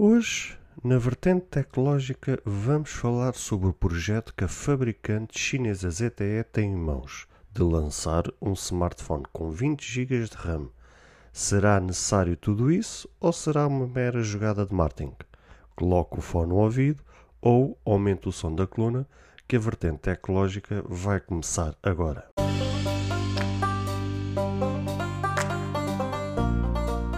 Hoje, na vertente tecnológica, vamos falar sobre o projeto que a fabricante chinesa ZTE tem em mãos de lançar um smartphone com 20 GB de RAM. Será necessário tudo isso ou será uma mera jogada de marketing? Coloque o fone no ouvido ou aumente o som da coluna que a vertente tecnológica vai começar agora.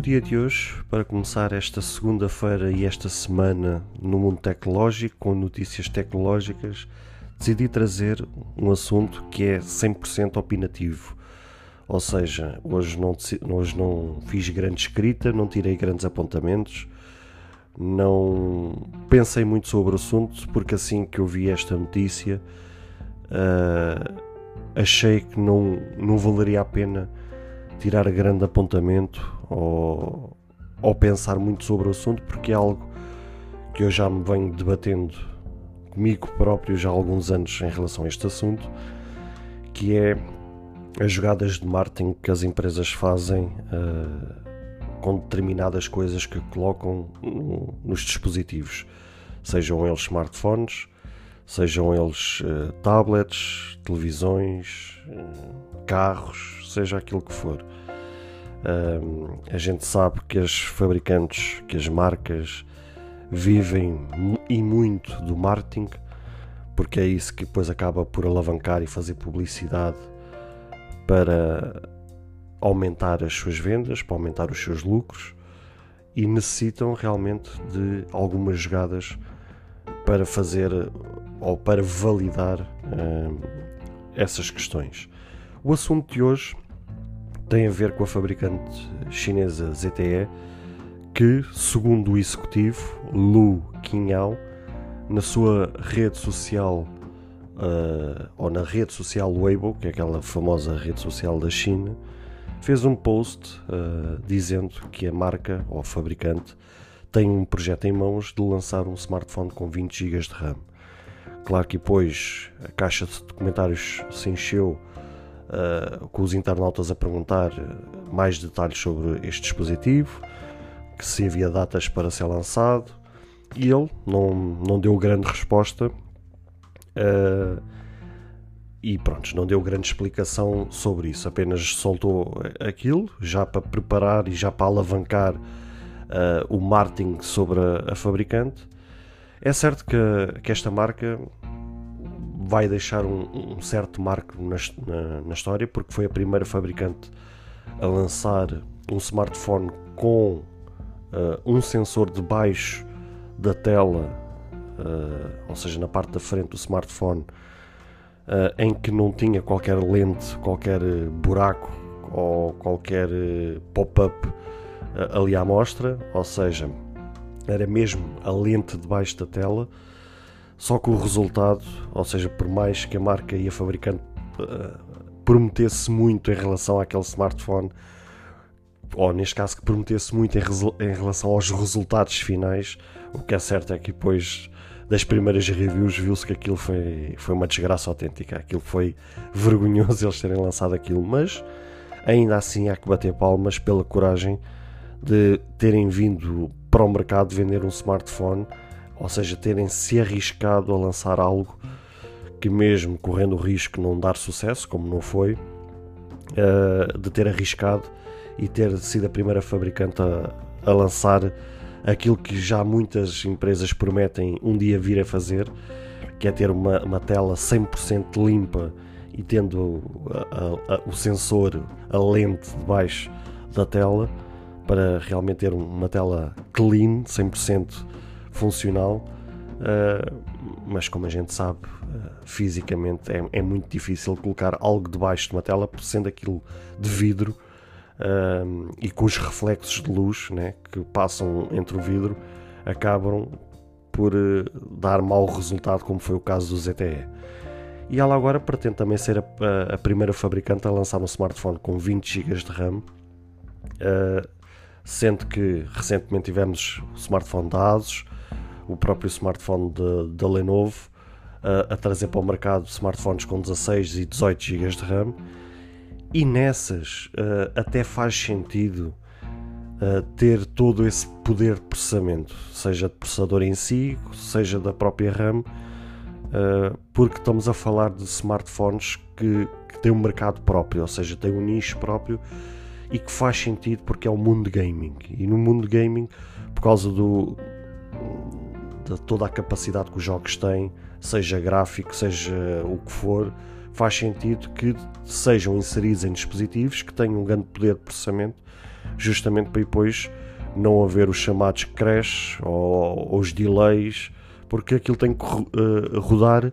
No dia de hoje, para começar esta segunda-feira e esta semana no mundo tecnológico, com notícias tecnológicas, decidi trazer um assunto que é 100% opinativo. Ou seja, hoje não, hoje não fiz grande escrita, não tirei grandes apontamentos, não pensei muito sobre o assunto, porque assim que eu vi esta notícia, uh, achei que não, não valeria a pena tirar grande apontamento ou, ou pensar muito sobre o assunto, porque é algo que eu já me venho debatendo comigo próprio já há alguns anos em relação a este assunto, que é as jogadas de marketing que as empresas fazem uh, com determinadas coisas que colocam no, nos dispositivos, sejam eles smartphones, sejam eles uh, tablets, televisões, uh, carros, seja aquilo que for. Um, a gente sabe que as fabricantes, que as marcas vivem e muito do marketing, porque é isso que depois acaba por alavancar e fazer publicidade para aumentar as suas vendas, para aumentar os seus lucros e necessitam realmente de algumas jogadas para fazer ou para validar essas questões. O assunto de hoje tem a ver com a fabricante chinesa ZTE, que, segundo o executivo Lu Qingyao, na sua rede social uh, ou na rede social Weibo, que é aquela famosa rede social da China, fez um post uh, dizendo que a marca ou a fabricante tem um projeto em mãos de lançar um smartphone com 20 GB de RAM. Claro que depois a caixa de comentários se encheu uh, com os internautas a perguntar mais detalhes sobre este dispositivo, que se havia datas para ser lançado, e ele não, não deu grande resposta. Uh, e pronto, não deu grande explicação sobre isso, apenas soltou aquilo já para preparar e já para alavancar uh, o marketing sobre a, a, fabricante. É certo que, que esta marca vai deixar um, um certo marco na, na, na, história, porque foi a primeira fabricante a lançar um smartphone com uh, um sensor debaixo da tela, uh, ou seja, na parte da frente do smartphone, uh, em que não tinha qualquer lente, qualquer buraco ou qualquer pop-up ali à mostra, ou seja, era mesmo a lente debaixo da tela só que o resultado, ou seja, por mais que a marca e a fabricante uh, prometesse muito em relação àquele smartphone, ou neste caso que prometesse muito em, em, relação aos resultados finais, o que é certo é que depois das primeiras reviews viu-se que aquilo foi, foi uma desgraça autêntica. Aquilo foi vergonhoso eles terem lançado aquilo, mas ainda assim há que bater palmas pela coragem de terem vindo para o mercado vender um smartphone ou seja, terem se arriscado a lançar algo que, mesmo correndo o risco de não dar sucesso, como não foi, uh, de ter arriscado e ter sido a primeira fabricante a, a lançar aquilo que já muitas empresas prometem um dia vir a fazer, que é ter uma, uma tela 100% limpa e tendo a, a, o sensor, a lente debaixo da tela, para realmente ter uma tela clean, 100% funcional, uh, mas como a gente sabe, uh, fisicamente é, é, muito difícil colocar algo debaixo de uma tela, sendo aquilo de vidro uh, e com os reflexos de luz né, que passam entre o vidro acabam por dar mau resultado, como foi o caso do ZTE. E ela agora pretende também ser a, a, primeira fabricante a lançar um smartphone com 20 GB de RAM, sendo que recentemente tivemos o smartphone da ASUS, o próprio smartphone da Lenovo, uh, a trazer para o mercado smartphones com 16 e 18 GB de RAM, e nessas uh, até faz sentido ter todo esse poder de processamento, seja de processador em si, seja da própria RAM uh, porque estamos a falar de smartphones que, que têm um mercado próprio, ou seja, têm um nicho próprio e que faz sentido porque é o mundo gaming. E no mundo gaming, por causa do, de toda a capacidade que os jogos têm, seja gráfico, seja o que for, faz sentido que sejam inseridos em dispositivos que tenham um grande poder de processamento, justamente para depois não haver os chamados crash ou, ou os delays porque aquilo tem que uh, rodar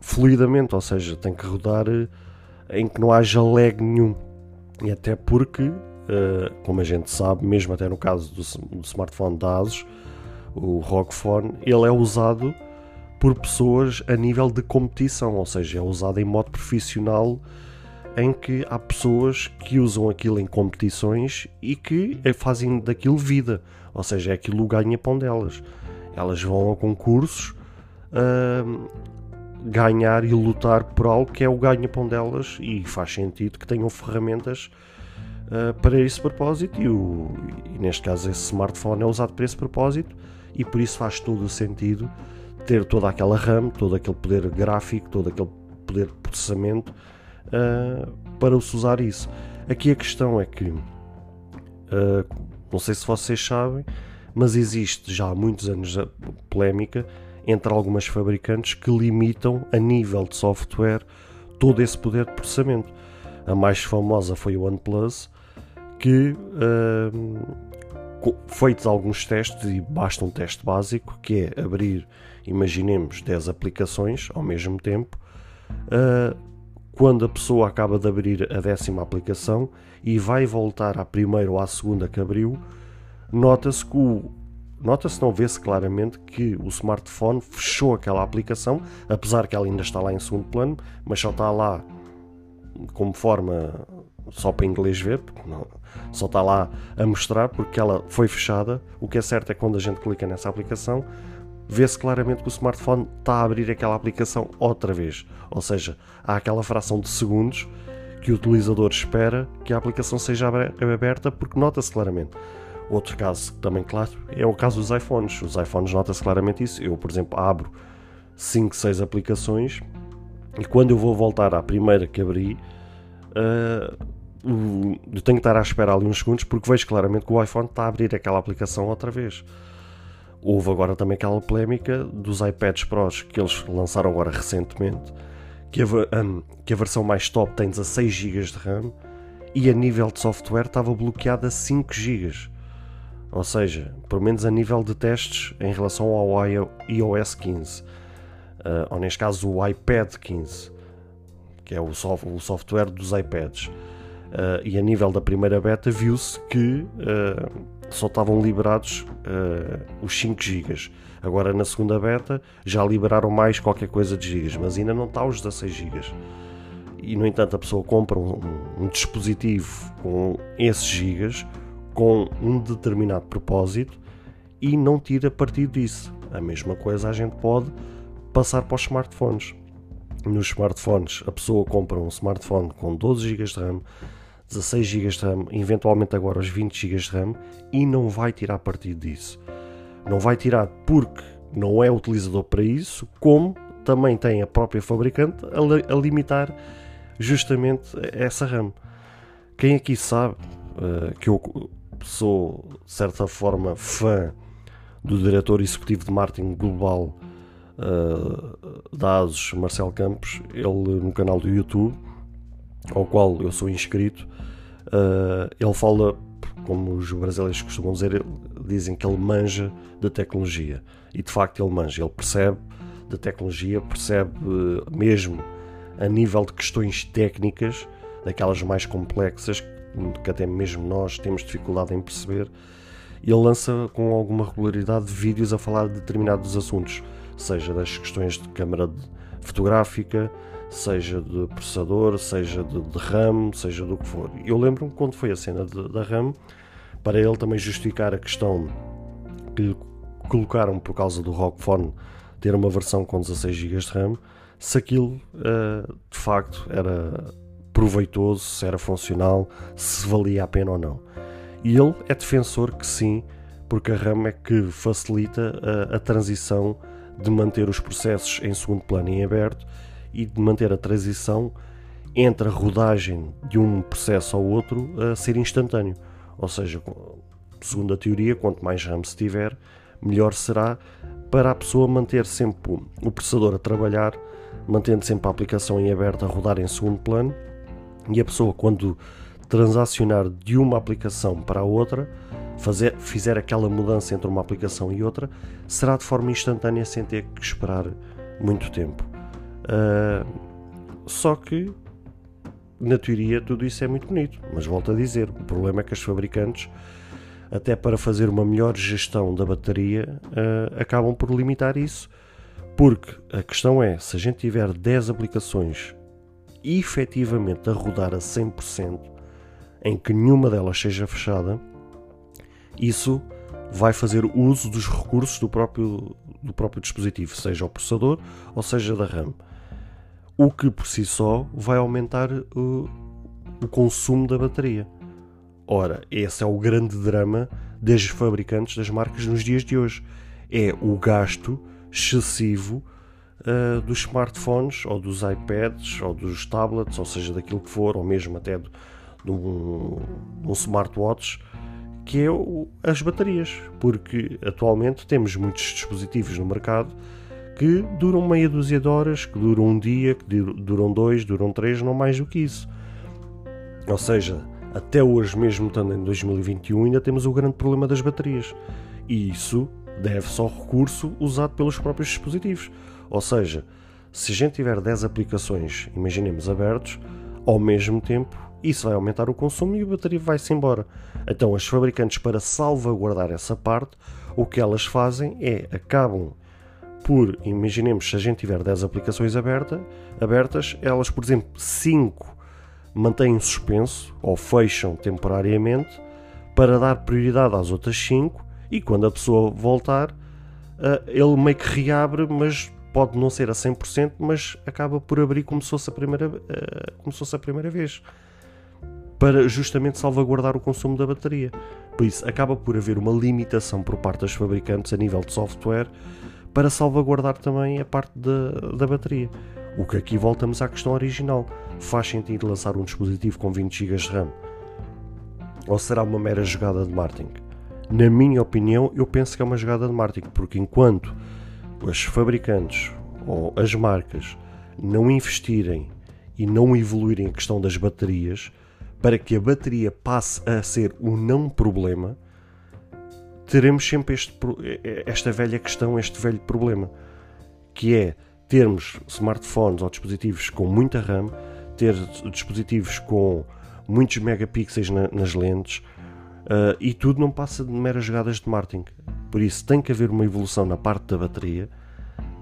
fluidamente, ou seja, tem que rodar uh, em que não haja lag nenhum. E até porque, uh, como a gente sabe, mesmo até no caso do, do smartphone da ASUS, o ROG Phone, ele é usado por pessoas a nível de competição, ou seja, é usado em modo profissional em que há pessoas que usam aquilo em competições e que fazem daquilo vida, ou seja, é aquilo o ganha-pão delas. Elas vão a concursos uh, ganhar e lutar por algo que é o ganha-pão delas e faz sentido que tenham ferramentas uh, para esse propósito e, o, e, neste caso esse smartphone é usado para esse propósito e por isso faz todo o sentido ter toda aquela RAM, todo aquele poder gráfico, todo aquele poder de processamento uh, para se usar isso. Aqui a questão é que, uh, não sei se vocês sabem, mas existe já há muitos anos a polémica entre algumas fabricantes que limitam a nível de software todo esse poder de processamento. A mais famosa foi o OnePlus, que uh, feitos alguns testes, e basta um teste básico, que é abrir, imaginemos, 10 aplicações ao mesmo tempo. Uh, quando a pessoa acaba de abrir a décima aplicação e vai voltar à primeira ou à segunda que abriu, nota-se que o nota-se, não vê-se claramente que o smartphone fechou aquela aplicação, apesar que ela ainda está lá em segundo plano, mas só está lá como forma só para inglês ver, porque não, só está lá a mostrar porque ela foi fechada. O que é certo é que quando a gente clica nessa aplicação, vê-se claramente que o smartphone está a abrir aquela aplicação outra vez. Ou seja, há aquela fração de segundos que o utilizador espera que a aplicação seja aberta porque nota-se claramente. Outro caso também claro é o caso dos iPhones. Os iPhones nota-se claramente isso. Eu, por exemplo, abro 5, 6 aplicações e quando eu vou voltar à primeira que abri, uh, eu tenho que estar a esperar ali uns segundos porque vejo claramente que o iPhone está a abrir aquela aplicação outra vez. Houve agora também aquela polémica dos iPads Pros que eles lançaram agora recentemente, que a, um, que a versão mais top tem 16 GB de RAM e a nível de software estava bloqueada a 5 GB. Ou seja, pelo menos a nível de testes em relação ao iOS 15, uh, ou neste caso o iPad 15, que é o, o software dos iPads. Uh, e a nível da primeira beta viu-se que uh, só estavam liberados uh, os 5 GB. Agora na segunda beta já liberaram mais qualquer coisa de gigas, mas ainda não está os 16 GB. E no entanto a pessoa compra um, um dispositivo com esses gigas com um determinado propósito e não tira partido disso. A mesma coisa a gente pode passar para os smartphones. Nos smartphones, a pessoa compra um smartphone com 12 GB de RAM, 16 GB de RAM, eventualmente agora os 20 GB de RAM e não vai tirar partido disso. Não vai tirar porque não é utilizador para isso, como também tem a própria fabricante a, a limitar justamente essa RAM. Quem aqui sabe uh, que eu sou, de certa forma, fã do diretor executivo de marketing global uh, da ASUS, Marcelo Campos, ele no canal do YouTube, ao qual eu sou inscrito, uh, ele fala, como os brasileiros costumam dizer, dizem que ele manja de tecnologia. E de facto ele manja, ele percebe de tecnologia, percebe uh, mesmo a nível de questões técnicas, daquelas mais complexas, que até mesmo nós temos dificuldade em perceber, ele lança com alguma regularidade vídeos a falar de determinados assuntos, seja das questões de câmara fotográfica, seja de processador, seja de, de RAM, seja do que for. Eu lembro-me quando foi a cena da RAM, para ele também justificar a questão que lhe colocaram por causa do ROG Phone ter uma versão com 16 GB de RAM, se aquilo uh, de facto era proveitoso, se era funcional, se valia a pena ou não. E ele é defensor que sim, porque a RAM é que facilita a, a transição de manter os processos em segundo plano em aberto e de manter a transição entre a rodagem de um processo ao outro a ser instantâneo. Ou seja, segundo a teoria, quanto mais RAM se tiver, melhor será para a pessoa manter sempre o processador a trabalhar, mantendo sempre a aplicação em aberto a rodar em segundo plano e a pessoa, quando transacionar de uma aplicação para a outra, fazer, fizer aquela mudança entre uma aplicação e outra, será de forma instantânea sem ter que esperar muito tempo. Uh, só que, na teoria, tudo isso é muito bonito, mas volto a dizer: o problema é que as fabricantes, até para fazer uma melhor gestão da bateria, uh, acabam por limitar isso. Porque a questão é: se a gente tiver 10 aplicações efetivamente a rodar a 100%, em que nenhuma delas seja fechada, isso vai fazer uso dos recursos do próprio, do próprio dispositivo, seja o processador ou seja da RAM. O que por si só vai aumentar o, o consumo da bateria. Ora, esse é o grande drama das fabricantes das marcas nos dias de hoje. É o gasto excessivo uh, dos smartphones ou dos iPads ou dos tablets, ou seja, daquilo que for, ou mesmo até de, um, um smartwatch, que é o, as baterias, porque atualmente temos muitos dispositivos no mercado que duram meia dúzia de horas, que duram um dia, que duram dois, duram três, não mais do que isso. Ou seja, até hoje, mesmo estando em 2021, ainda temos o grande problema das baterias. E isso deve-se ao recurso usado pelos próprios dispositivos. Ou seja, se a gente tiver 10 aplicações, imaginemos abertos, ao mesmo tempo, isso vai aumentar o consumo e a bateria vai-se embora. Então, as fabricantes, para salvaguardar essa parte, o que elas fazem é acabam por, imaginemos, se a gente tiver 10 aplicações aberta, abertas, elas, por exemplo, 5 mantêm suspenso ou fecham temporariamente para dar prioridade às outras 5 e quando a pessoa voltar, eh, ele meio que reabre, mas pode não ser a 100%, mas acaba por abrir como se fosse a primeira, uh, como se fosse a primeira vez, para justamente salvaguardar o consumo da bateria. Por isso, acaba por haver uma limitação por parte dos fabricantes a nível de software para salvaguardar também a parte da, da bateria. O que aqui voltamos à questão original. Faz sentido lançar um dispositivo com 20 GB de RAM? Ou será uma mera jogada de marketing? Na minha opinião, eu penso que é uma jogada de marketing, porque enquanto os fabricantes ou as marcas não investirem e não evoluírem a questão das baterias para que a bateria passe a ser o não problema, teremos sempre este, esta velha questão, este velho problema, que é termos smartphones ou dispositivos com muita RAM, ter dispositivos com muitos megapixels na, nas lentes, uh, e tudo não passa de meras jogadas de marketing. Por isso tem que haver uma evolução na parte da bateria,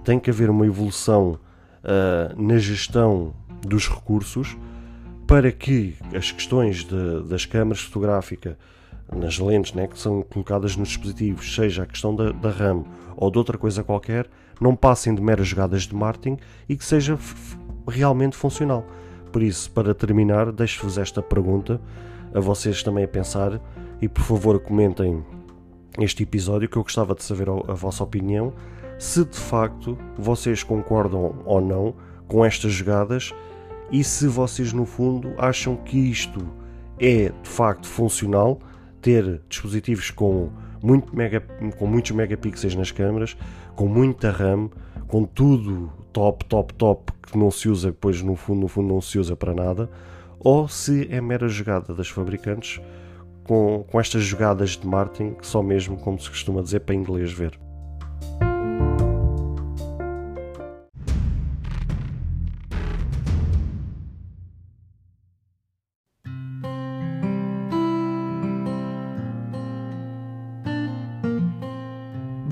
tem que haver uma evolução uh, na gestão dos recursos para que as questões de, das câmaras fotográficas nas lentes né, que são colocadas nos dispositivos, seja a questão da, da RAM ou de outra coisa qualquer, não passem de meras jogadas de marketing e que seja realmente funcional. Por isso, para terminar, deixo-vos esta pergunta a vocês também a pensar e por favor comentem este episódio que eu gostava de saber a vossa opinião, se de facto vocês concordam ou não com estas jogadas e se vocês no fundo acham que isto é de facto funcional, ter dispositivos com, muito mega, com muitos megapixels nas câmaras, com muita RAM, com tudo top, top, top, que não se usa, depois no fundo, no fundo não se usa para nada, ou se é mera jogada das fabricantes com, com estas jogadas de marketing que só mesmo, como se costuma dizer, para inglês ver.